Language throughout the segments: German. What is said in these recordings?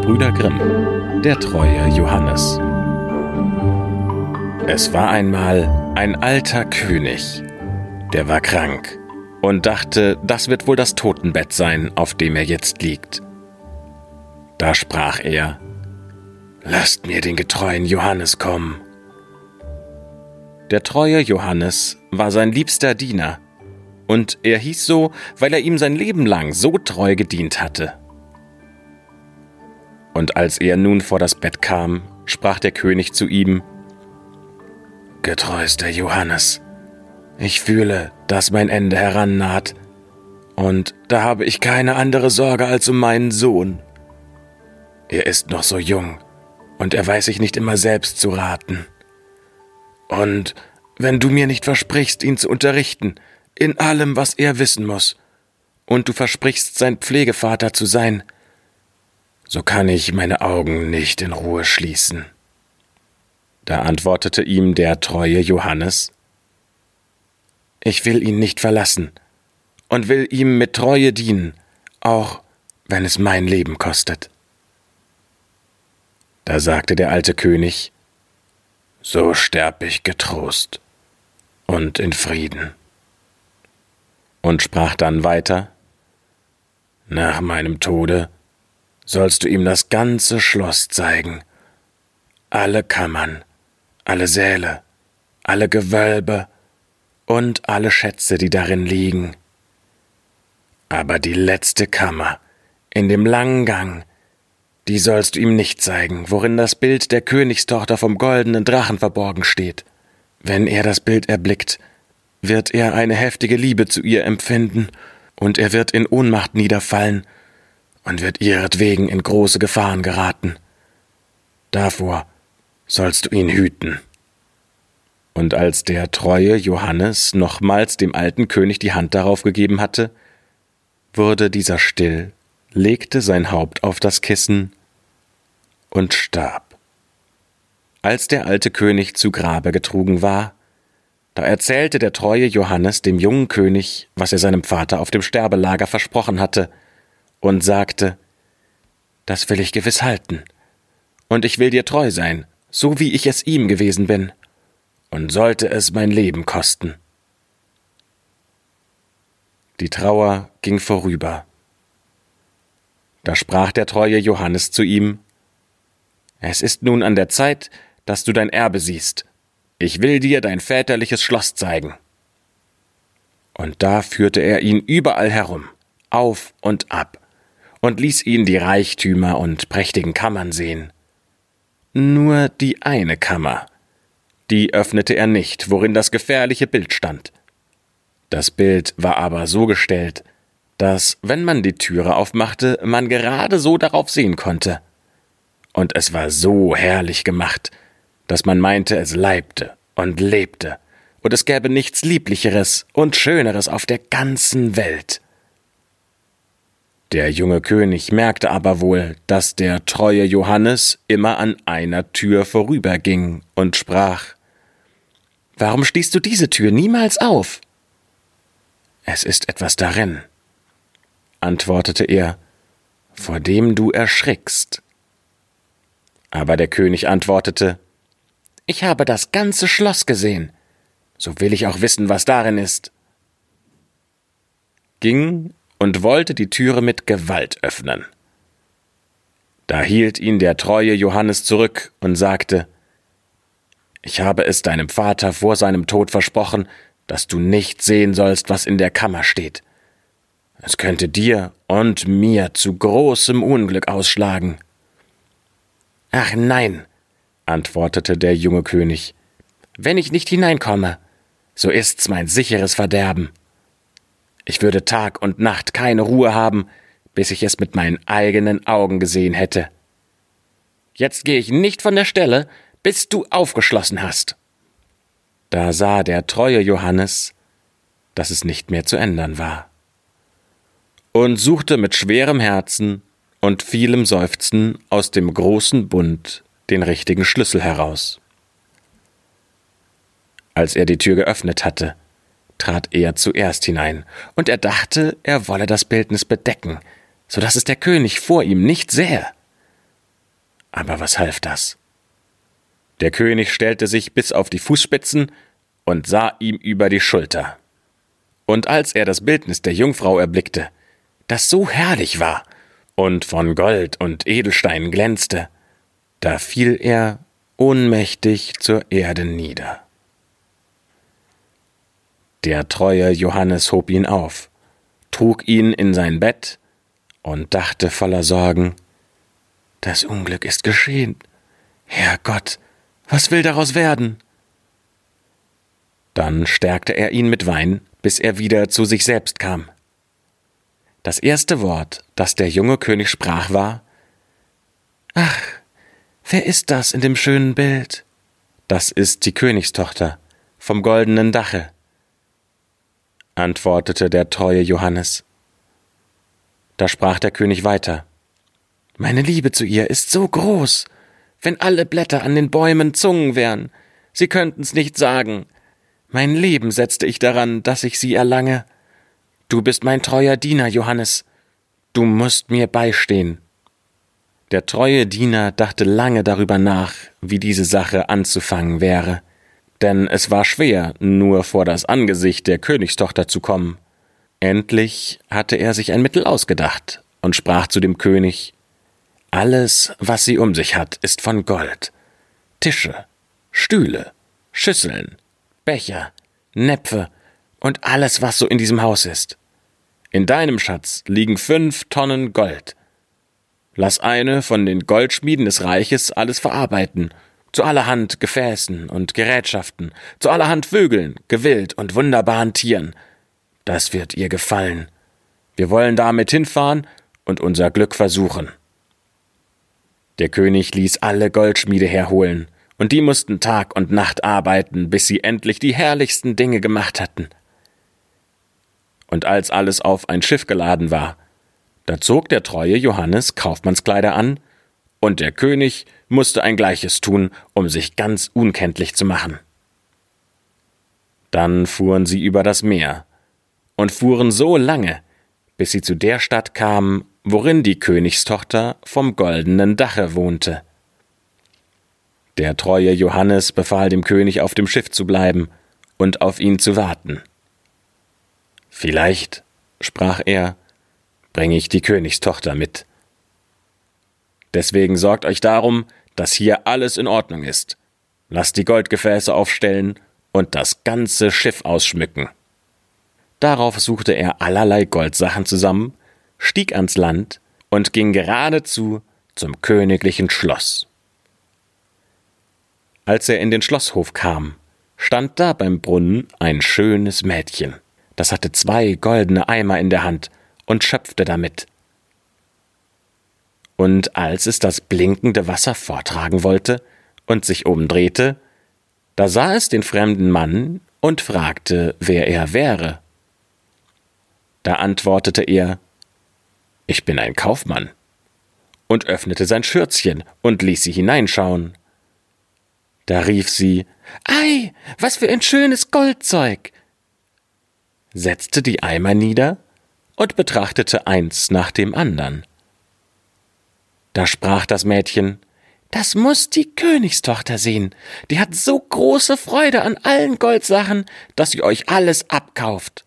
Gebrüder Grimm Der treue Johannes Es war einmal ein alter König, der war krank und dachte, das wird wohl das Totenbett sein, auf dem er jetzt liegt. Da sprach er, Lasst mir den getreuen Johannes kommen. Der treue Johannes war sein liebster Diener, und er hieß so, weil er ihm sein Leben lang so treu gedient hatte. Und als er nun vor das Bett kam, sprach der König zu ihm, Getreuster Johannes, ich fühle, dass mein Ende herannaht, und da habe ich keine andere Sorge als um meinen Sohn. Er ist noch so jung, und er weiß sich nicht immer selbst zu raten. Und wenn du mir nicht versprichst, ihn zu unterrichten, in allem, was er wissen muss, und du versprichst, sein Pflegevater zu sein, so kann ich meine Augen nicht in Ruhe schließen. Da antwortete ihm der treue Johannes, ich will ihn nicht verlassen und will ihm mit Treue dienen, auch wenn es mein Leben kostet. Da sagte der alte König, So sterb ich getrost und in Frieden. Und sprach dann weiter, Nach meinem Tode sollst du ihm das ganze Schloss zeigen, alle Kammern, alle Säle, alle Gewölbe und alle Schätze, die darin liegen. Aber die letzte Kammer, in dem langen Gang, die sollst du ihm nicht zeigen, worin das Bild der Königstochter vom goldenen Drachen verborgen steht. Wenn er das Bild erblickt, wird er eine heftige Liebe zu ihr empfinden, und er wird in Ohnmacht niederfallen und wird ihretwegen in große Gefahren geraten. Davor sollst du ihn hüten. Und als der treue Johannes nochmals dem alten König die Hand darauf gegeben hatte, wurde dieser still, legte sein Haupt auf das Kissen und starb. Als der alte König zu Grabe getrugen war, da erzählte der treue Johannes dem jungen König, was er seinem Vater auf dem Sterbelager versprochen hatte, und sagte, Das will ich gewiss halten, und ich will dir treu sein, so wie ich es ihm gewesen bin und sollte es mein Leben kosten. Die Trauer ging vorüber. Da sprach der treue Johannes zu ihm Es ist nun an der Zeit, dass du dein Erbe siehst. Ich will dir dein väterliches Schloss zeigen. Und da führte er ihn überall herum, auf und ab, und ließ ihn die Reichtümer und prächtigen Kammern sehen. Nur die eine Kammer, die öffnete er nicht, worin das gefährliche Bild stand. Das Bild war aber so gestellt, dass, wenn man die Türe aufmachte, man gerade so darauf sehen konnte. Und es war so herrlich gemacht, dass man meinte, es leibte und lebte, und es gäbe nichts Lieblicheres und Schöneres auf der ganzen Welt. Der junge König merkte aber wohl, dass der treue Johannes immer an einer Tür vorüberging und sprach Warum schließt du diese Tür niemals auf? Es ist etwas darin, antwortete er, vor dem du erschrickst. Aber der König antwortete, Ich habe das ganze Schloss gesehen, so will ich auch wissen, was darin ist. Ging und wollte die Türe mit Gewalt öffnen. Da hielt ihn der treue Johannes zurück und sagte, ich habe es deinem Vater vor seinem Tod versprochen, dass du nicht sehen sollst, was in der Kammer steht. Es könnte dir und mir zu großem Unglück ausschlagen. Ach nein, antwortete der junge König, wenn ich nicht hineinkomme, so ist's mein sicheres Verderben. Ich würde Tag und Nacht keine Ruhe haben, bis ich es mit meinen eigenen Augen gesehen hätte. Jetzt gehe ich nicht von der Stelle, bis du aufgeschlossen hast. Da sah der treue Johannes, dass es nicht mehr zu ändern war, und suchte mit schwerem Herzen und vielem Seufzen aus dem großen Bund den richtigen Schlüssel heraus. Als er die Tür geöffnet hatte, trat er zuerst hinein, und er dachte, er wolle das Bildnis bedecken, so dass es der König vor ihm nicht sähe. Aber was half das? Der König stellte sich bis auf die Fußspitzen und sah ihm über die Schulter. Und als er das Bildnis der Jungfrau erblickte, das so herrlich war und von Gold und Edelsteinen glänzte, da fiel er ohnmächtig zur Erde nieder. Der treue Johannes hob ihn auf, trug ihn in sein Bett und dachte voller Sorgen, das Unglück ist geschehen. Herr Gott, was will daraus werden? Dann stärkte er ihn mit Wein, bis er wieder zu sich selbst kam. Das erste Wort, das der junge König sprach, war Ach, wer ist das in dem schönen Bild? Das ist die Königstochter vom goldenen Dache, antwortete der treue Johannes. Da sprach der König weiter Meine Liebe zu ihr ist so groß, wenn alle Blätter an den Bäumen Zungen wären, sie könnten's nicht sagen. Mein Leben setzte ich daran, dass ich sie erlange. Du bist mein treuer Diener, Johannes. Du musst mir beistehen. Der treue Diener dachte lange darüber nach, wie diese Sache anzufangen wäre, denn es war schwer, nur vor das Angesicht der Königstochter zu kommen. Endlich hatte er sich ein Mittel ausgedacht und sprach zu dem König Alles, was sie um sich hat, ist von Gold. Tische, Stühle, Schüsseln, Becher, Näpfe und alles, was so in diesem Haus ist. In deinem Schatz liegen fünf Tonnen Gold. Lass eine von den Goldschmieden des Reiches alles verarbeiten, zu allerhand Gefäßen und Gerätschaften, zu allerhand Vögeln, Gewild und wunderbaren Tieren. Das wird ihr gefallen. Wir wollen damit hinfahren und unser Glück versuchen. Der König ließ alle Goldschmiede herholen, und die mussten Tag und Nacht arbeiten, bis sie endlich die herrlichsten Dinge gemacht hatten. Und als alles auf ein Schiff geladen war, da zog der treue Johannes Kaufmannskleider an, und der König musste ein gleiches tun, um sich ganz unkenntlich zu machen. Dann fuhren sie über das Meer und fuhren so lange, bis sie zu der Stadt kamen, worin die Königstochter vom goldenen Dache wohnte. Der treue Johannes befahl dem König, auf dem Schiff zu bleiben und auf ihn zu warten. Vielleicht, sprach er, bringe ich die Königstochter mit. Deswegen sorgt euch darum, dass hier alles in Ordnung ist. Lasst die Goldgefäße aufstellen und das ganze Schiff ausschmücken. Darauf suchte er allerlei Goldsachen zusammen, stieg ans Land und ging geradezu zum königlichen Schloss. Als er in den Schlosshof kam, stand da beim Brunnen ein schönes Mädchen. Das hatte zwei goldene Eimer in der Hand und schöpfte damit. Und als es das blinkende Wasser vortragen wollte und sich umdrehte, da sah es den fremden Mann und fragte, wer er wäre. Da antwortete er Ich bin ein Kaufmann, und öffnete sein Schürzchen und ließ sie hineinschauen. Da rief sie Ei, was für ein schönes Goldzeug. setzte die Eimer nieder und betrachtete eins nach dem andern. Da sprach das Mädchen Das muss die Königstochter sehen, die hat so große Freude an allen Goldsachen, dass sie euch alles abkauft.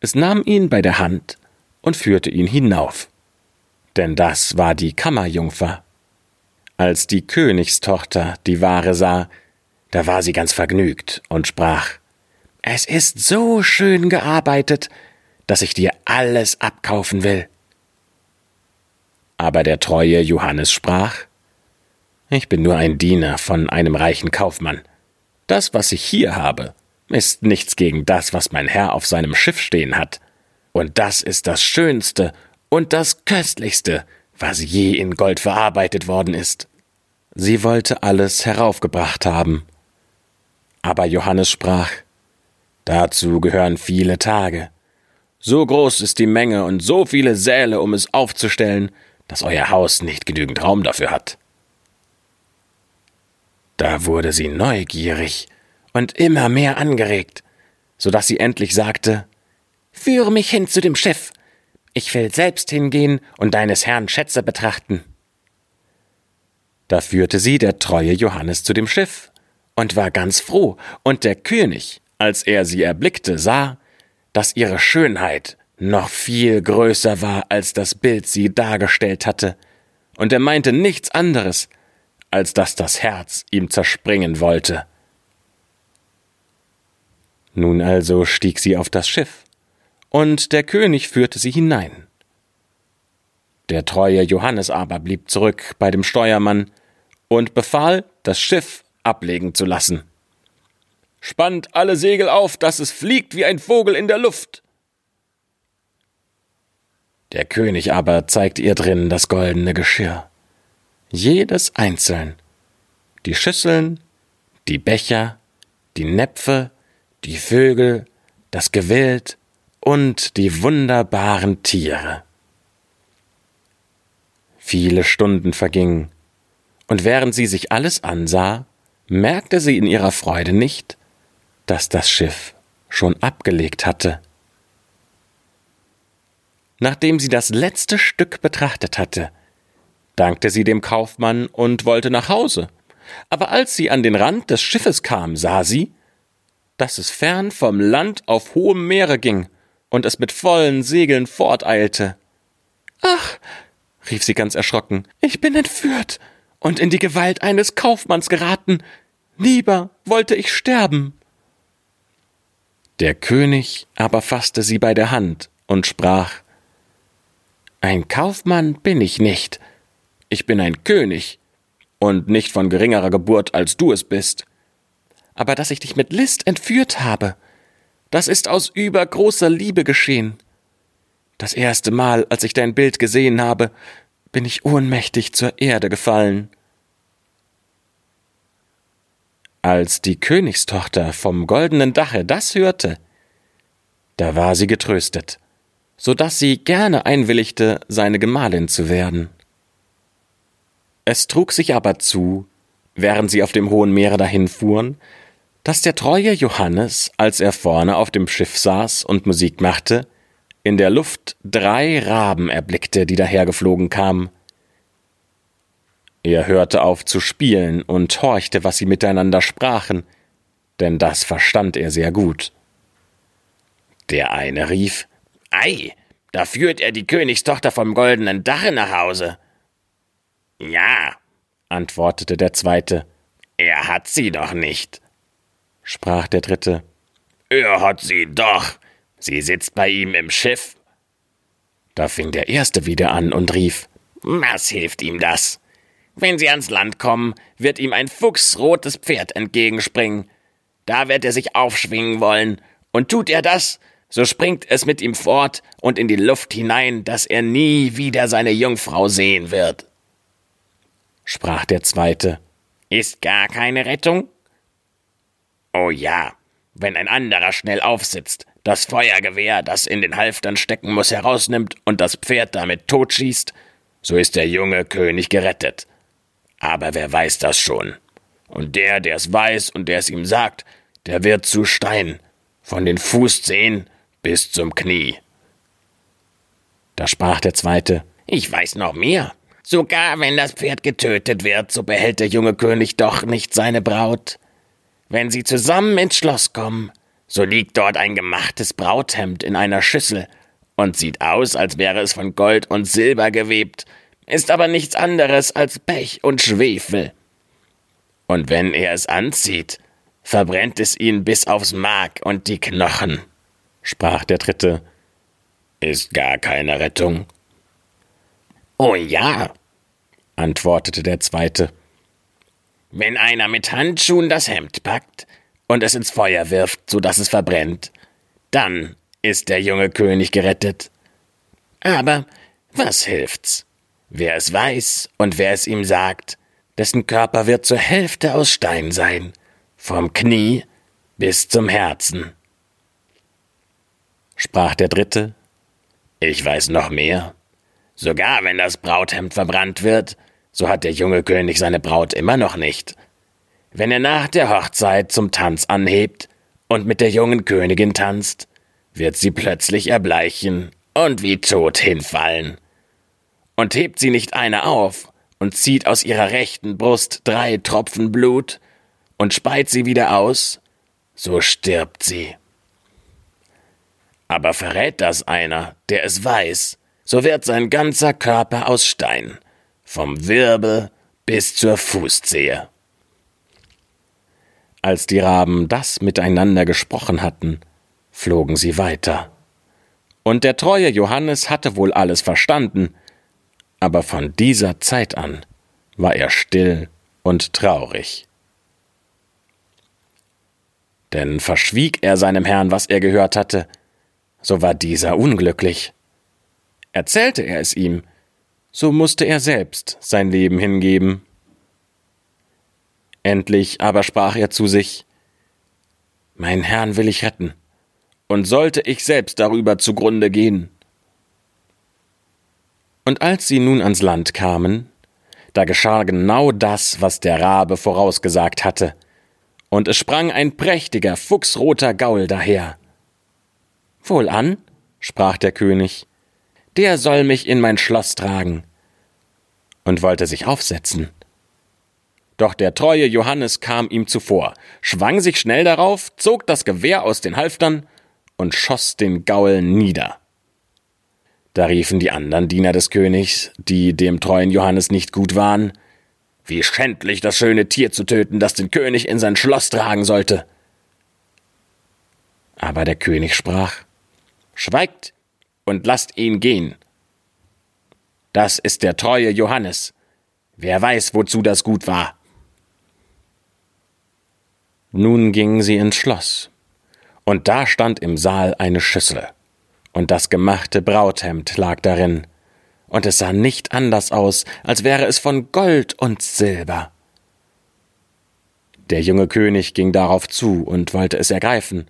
Es nahm ihn bei der Hand und führte ihn hinauf, denn das war die Kammerjungfer. Als die Königstochter die Ware sah, da war sie ganz vergnügt und sprach Es ist so schön gearbeitet, dass ich dir alles abkaufen will. Aber der treue Johannes sprach Ich bin nur ein Diener von einem reichen Kaufmann. Das, was ich hier habe, ist nichts gegen das, was mein Herr auf seinem Schiff stehen hat. Und das ist das Schönste und das Köstlichste, was je in Gold verarbeitet worden ist. Sie wollte alles heraufgebracht haben. Aber Johannes sprach, Dazu gehören viele Tage. So groß ist die Menge und so viele Säle, um es aufzustellen, dass euer Haus nicht genügend Raum dafür hat. Da wurde sie neugierig und immer mehr angeregt, so dass sie endlich sagte, Führe mich hin zu dem Schiff. Ich will selbst hingehen und deines Herrn Schätze betrachten. Da führte sie der treue Johannes zu dem Schiff und war ganz froh, und der König, als er sie erblickte, sah, dass ihre Schönheit noch viel größer war, als das Bild sie dargestellt hatte, und er meinte nichts anderes, als dass das Herz ihm zerspringen wollte. Nun also stieg sie auf das Schiff, und der König führte sie hinein. Der treue Johannes aber blieb zurück bei dem Steuermann und befahl, das Schiff ablegen zu lassen. Spannt alle Segel auf, dass es fliegt wie ein Vogel in der Luft. Der König aber zeigte ihr drin das goldene Geschirr, jedes einzeln, die Schüsseln, die Becher, die Näpfe, die Vögel, das Gewild und die wunderbaren Tiere. Viele Stunden vergingen, und während sie sich alles ansah, merkte sie in ihrer Freude nicht, dass das Schiff schon abgelegt hatte. Nachdem sie das letzte Stück betrachtet hatte, dankte sie dem Kaufmann und wollte nach Hause. Aber als sie an den Rand des Schiffes kam, sah sie, dass es fern vom Land auf hohem Meere ging und es mit vollen Segeln forteilte. Ach, rief sie ganz erschrocken, ich bin entführt und in die Gewalt eines Kaufmanns geraten. Lieber wollte ich sterben. Der König aber fasste sie bei der Hand und sprach Ein Kaufmann bin ich nicht, ich bin ein König, und nicht von geringerer Geburt, als du es bist. Aber dass ich dich mit List entführt habe, das ist aus übergroßer Liebe geschehen. Das erste Mal, als ich dein Bild gesehen habe, bin ich ohnmächtig zur Erde gefallen. Als die Königstochter vom goldenen Dache das hörte, da war sie getröstet, so dass sie gerne einwilligte, seine Gemahlin zu werden. Es trug sich aber zu, während sie auf dem hohen Meere dahinfuhren, dass der treue Johannes, als er vorne auf dem Schiff saß und Musik machte, in der Luft drei Raben erblickte, die dahergeflogen kamen. Er hörte auf zu spielen und horchte, was sie miteinander sprachen, denn das verstand er sehr gut. Der eine rief Ei, da führt er die Königstochter vom goldenen Dache nach Hause. Ja, antwortete der zweite, er hat sie doch nicht, sprach der dritte. Er hat sie doch, sie sitzt bei ihm im Schiff. Da fing der erste wieder an und rief Was hilft ihm das? Wenn sie ans Land kommen, wird ihm ein fuchsrotes Pferd entgegenspringen. Da wird er sich aufschwingen wollen, und tut er das, so springt es mit ihm fort und in die Luft hinein, dass er nie wieder seine Jungfrau sehen wird. Sprach der zweite, ist gar keine Rettung? Oh ja, wenn ein anderer schnell aufsitzt, das Feuergewehr, das in den Halftern stecken muss, herausnimmt und das Pferd damit totschießt, so ist der junge König gerettet. Aber wer weiß das schon? Und der, der es weiß und der es ihm sagt, der wird zu Stein, von den Fußzehen bis zum Knie. Da sprach der zweite, ich weiß noch mehr. Sogar wenn das Pferd getötet wird, so behält der junge König doch nicht seine Braut. Wenn sie zusammen ins Schloss kommen, so liegt dort ein gemachtes Brauthemd in einer Schüssel und sieht aus, als wäre es von Gold und Silber gewebt, ist aber nichts anderes als Pech und Schwefel. Und wenn er es anzieht, verbrennt es ihn bis aufs Mark und die Knochen, sprach der Dritte. Ist gar keine Rettung. Oh ja, antwortete der Zweite. Wenn einer mit Handschuhen das Hemd packt und es ins Feuer wirft, so dass es verbrennt, dann ist der junge König gerettet. Aber was hilft's? Wer es weiß und wer es ihm sagt, dessen Körper wird zur Hälfte aus Stein sein, vom Knie bis zum Herzen. Sprach der Dritte, ich weiß noch mehr. Sogar wenn das Brauthemd verbrannt wird, so hat der junge König seine Braut immer noch nicht. Wenn er nach der Hochzeit zum Tanz anhebt und mit der jungen Königin tanzt, wird sie plötzlich erbleichen und wie tot hinfallen und hebt sie nicht einer auf und zieht aus ihrer rechten Brust drei Tropfen Blut und speit sie wieder aus, so stirbt sie. Aber verrät das einer, der es weiß, so wird sein ganzer Körper aus Stein, vom Wirbel bis zur Fußzehe. Als die Raben das miteinander gesprochen hatten, flogen sie weiter. Und der treue Johannes hatte wohl alles verstanden, aber von dieser Zeit an war er still und traurig. Denn verschwieg er seinem Herrn, was er gehört hatte, so war dieser unglücklich. Erzählte er es ihm, so musste er selbst sein Leben hingeben. Endlich aber sprach er zu sich Mein Herrn will ich retten, und sollte ich selbst darüber zugrunde gehen. Und als sie nun ans Land kamen, da geschah genau das, was der Rabe vorausgesagt hatte, und es sprang ein prächtiger, fuchsroter Gaul daher. Wohlan, sprach der König, der soll mich in mein Schloss tragen, und wollte sich aufsetzen. Doch der treue Johannes kam ihm zuvor, schwang sich schnell darauf, zog das Gewehr aus den Halftern und schoss den Gaul nieder. Da riefen die anderen Diener des Königs, die dem treuen Johannes nicht gut waren, wie schändlich das schöne Tier zu töten, das den König in sein Schloss tragen sollte. Aber der König sprach Schweigt und lasst ihn gehen. Das ist der treue Johannes. Wer weiß, wozu das gut war. Nun gingen sie ins Schloss, und da stand im Saal eine Schüssel, und das gemachte Brauthemd lag darin, und es sah nicht anders aus, als wäre es von Gold und Silber. Der junge König ging darauf zu und wollte es ergreifen,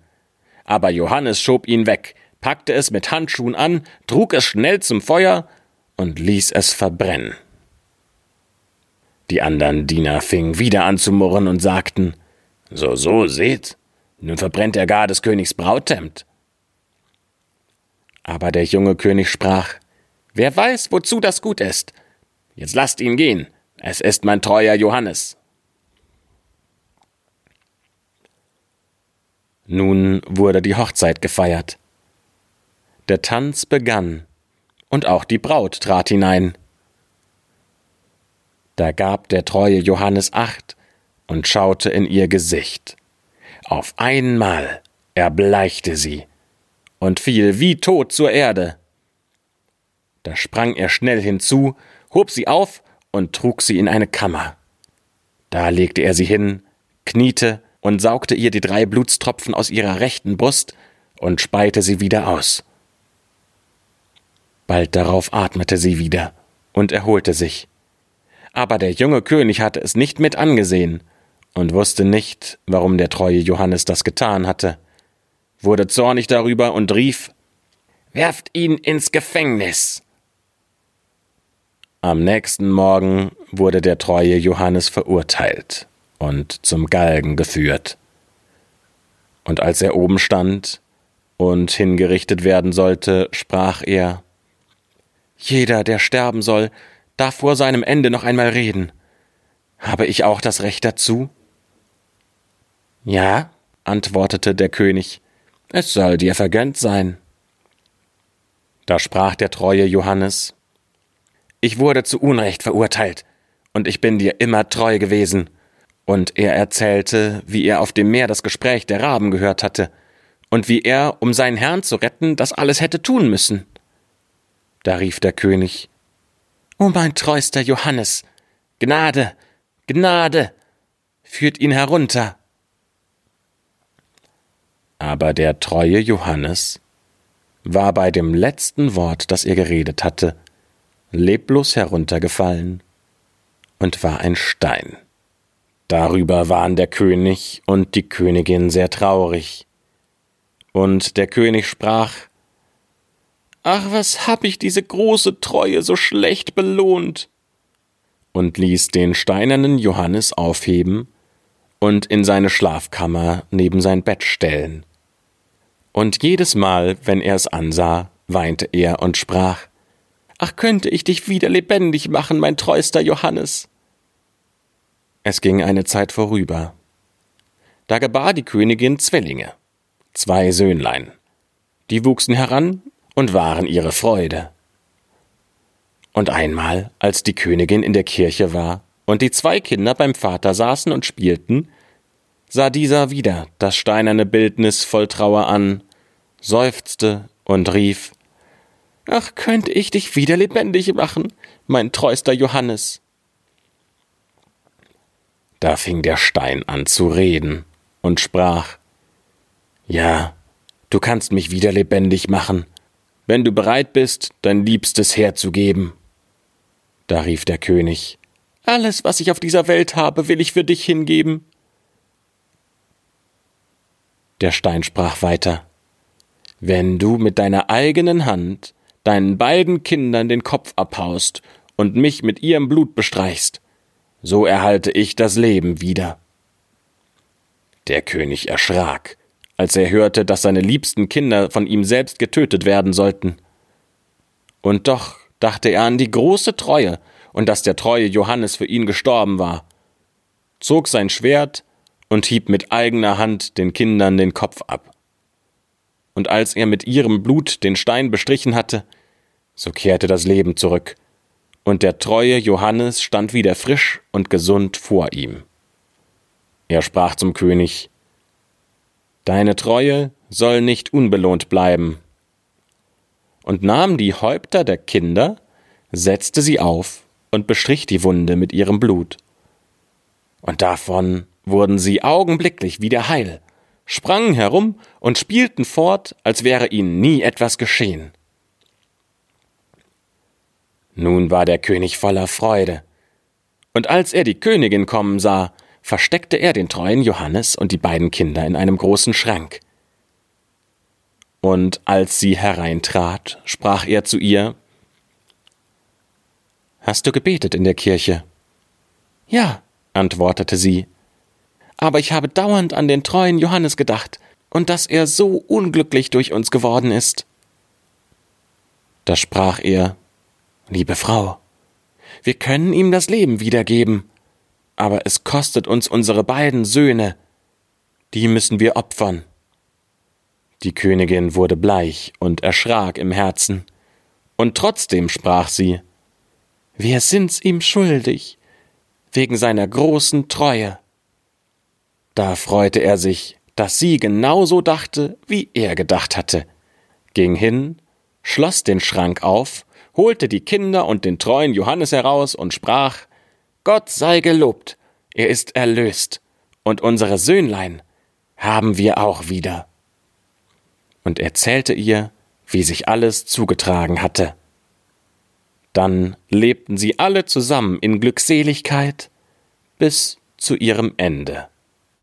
aber Johannes schob ihn weg, packte es mit Handschuhen an, trug es schnell zum Feuer und ließ es verbrennen. Die anderen Diener fingen wieder an zu murren und sagten so, so, seht, nun verbrennt er gar des Königs Brauthemd. Aber der junge König sprach, Wer weiß, wozu das gut ist. Jetzt lasst ihn gehen, es ist mein treuer Johannes. Nun wurde die Hochzeit gefeiert. Der Tanz begann, und auch die Braut trat hinein. Da gab der treue Johannes acht, und schaute in ihr Gesicht. Auf einmal erbleichte sie und fiel wie tot zur Erde. Da sprang er schnell hinzu, hob sie auf und trug sie in eine Kammer. Da legte er sie hin, kniete und saugte ihr die drei Blutstropfen aus ihrer rechten Brust und speite sie wieder aus. Bald darauf atmete sie wieder und erholte sich. Aber der junge König hatte es nicht mit angesehen und wusste nicht, warum der treue Johannes das getan hatte, wurde zornig darüber und rief Werft ihn ins Gefängnis. Am nächsten Morgen wurde der treue Johannes verurteilt und zum Galgen geführt. Und als er oben stand und hingerichtet werden sollte, sprach er Jeder, der sterben soll, darf vor seinem Ende noch einmal reden. Habe ich auch das Recht dazu? Ja, antwortete der König, es soll dir vergönnt sein. Da sprach der treue Johannes, Ich wurde zu Unrecht verurteilt, und ich bin dir immer treu gewesen. Und er erzählte, wie er auf dem Meer das Gespräch der Raben gehört hatte, und wie er, um seinen Herrn zu retten, das alles hätte tun müssen. Da rief der König, O mein treuster Johannes, Gnade, Gnade, führt ihn herunter. Aber der treue Johannes war bei dem letzten Wort, das er geredet hatte, leblos heruntergefallen und war ein Stein. Darüber waren der König und die Königin sehr traurig. Und der König sprach Ach, was hab ich diese große Treue so schlecht belohnt? und ließ den steinernen Johannes aufheben und in seine Schlafkammer neben sein Bett stellen. Und jedes Mal, wenn er es ansah, weinte er und sprach Ach, könnte ich dich wieder lebendig machen, mein treuster Johannes. Es ging eine Zeit vorüber. Da gebar die Königin Zwillinge, zwei Söhnlein. Die wuchsen heran und waren ihre Freude. Und einmal, als die Königin in der Kirche war und die zwei Kinder beim Vater saßen und spielten, sah dieser wieder das steinerne Bildnis voll Trauer an, seufzte und rief Ach, könnte ich dich wieder lebendig machen, mein treuster Johannes. Da fing der Stein an zu reden und sprach Ja, du kannst mich wieder lebendig machen, wenn du bereit bist, dein Liebstes herzugeben. Da rief der König Alles, was ich auf dieser Welt habe, will ich für dich hingeben. Der Stein sprach weiter Wenn du mit deiner eigenen Hand deinen beiden Kindern den Kopf abhaust und mich mit ihrem Blut bestreichst, so erhalte ich das Leben wieder. Der König erschrak, als er hörte, dass seine liebsten Kinder von ihm selbst getötet werden sollten. Und doch dachte er an die große Treue und dass der treue Johannes für ihn gestorben war, zog sein Schwert und hieb mit eigener Hand den Kindern den Kopf ab. Und als er mit ihrem Blut den Stein bestrichen hatte, so kehrte das Leben zurück, und der treue Johannes stand wieder frisch und gesund vor ihm. Er sprach zum König Deine Treue soll nicht unbelohnt bleiben, und nahm die Häupter der Kinder, setzte sie auf und bestrich die Wunde mit ihrem Blut. Und davon wurden sie augenblicklich wieder heil, sprangen herum und spielten fort, als wäre ihnen nie etwas geschehen. Nun war der König voller Freude. Und als er die Königin kommen sah, versteckte er den treuen Johannes und die beiden Kinder in einem großen Schrank. Und als sie hereintrat, sprach er zu ihr Hast du gebetet in der Kirche? Ja, antwortete sie. Aber ich habe dauernd an den treuen Johannes gedacht und dass er so unglücklich durch uns geworden ist. Da sprach er Liebe Frau, wir können ihm das Leben wiedergeben, aber es kostet uns unsere beiden Söhne, die müssen wir opfern. Die Königin wurde bleich und erschrak im Herzen, und trotzdem sprach sie Wir sind's ihm schuldig, wegen seiner großen Treue. Da freute er sich, dass sie genauso dachte, wie er gedacht hatte, ging hin, schloss den Schrank auf, holte die Kinder und den treuen Johannes heraus und sprach Gott sei gelobt, er ist erlöst, und unsere Söhnlein haben wir auch wieder und erzählte ihr, wie sich alles zugetragen hatte. Dann lebten sie alle zusammen in Glückseligkeit bis zu ihrem Ende.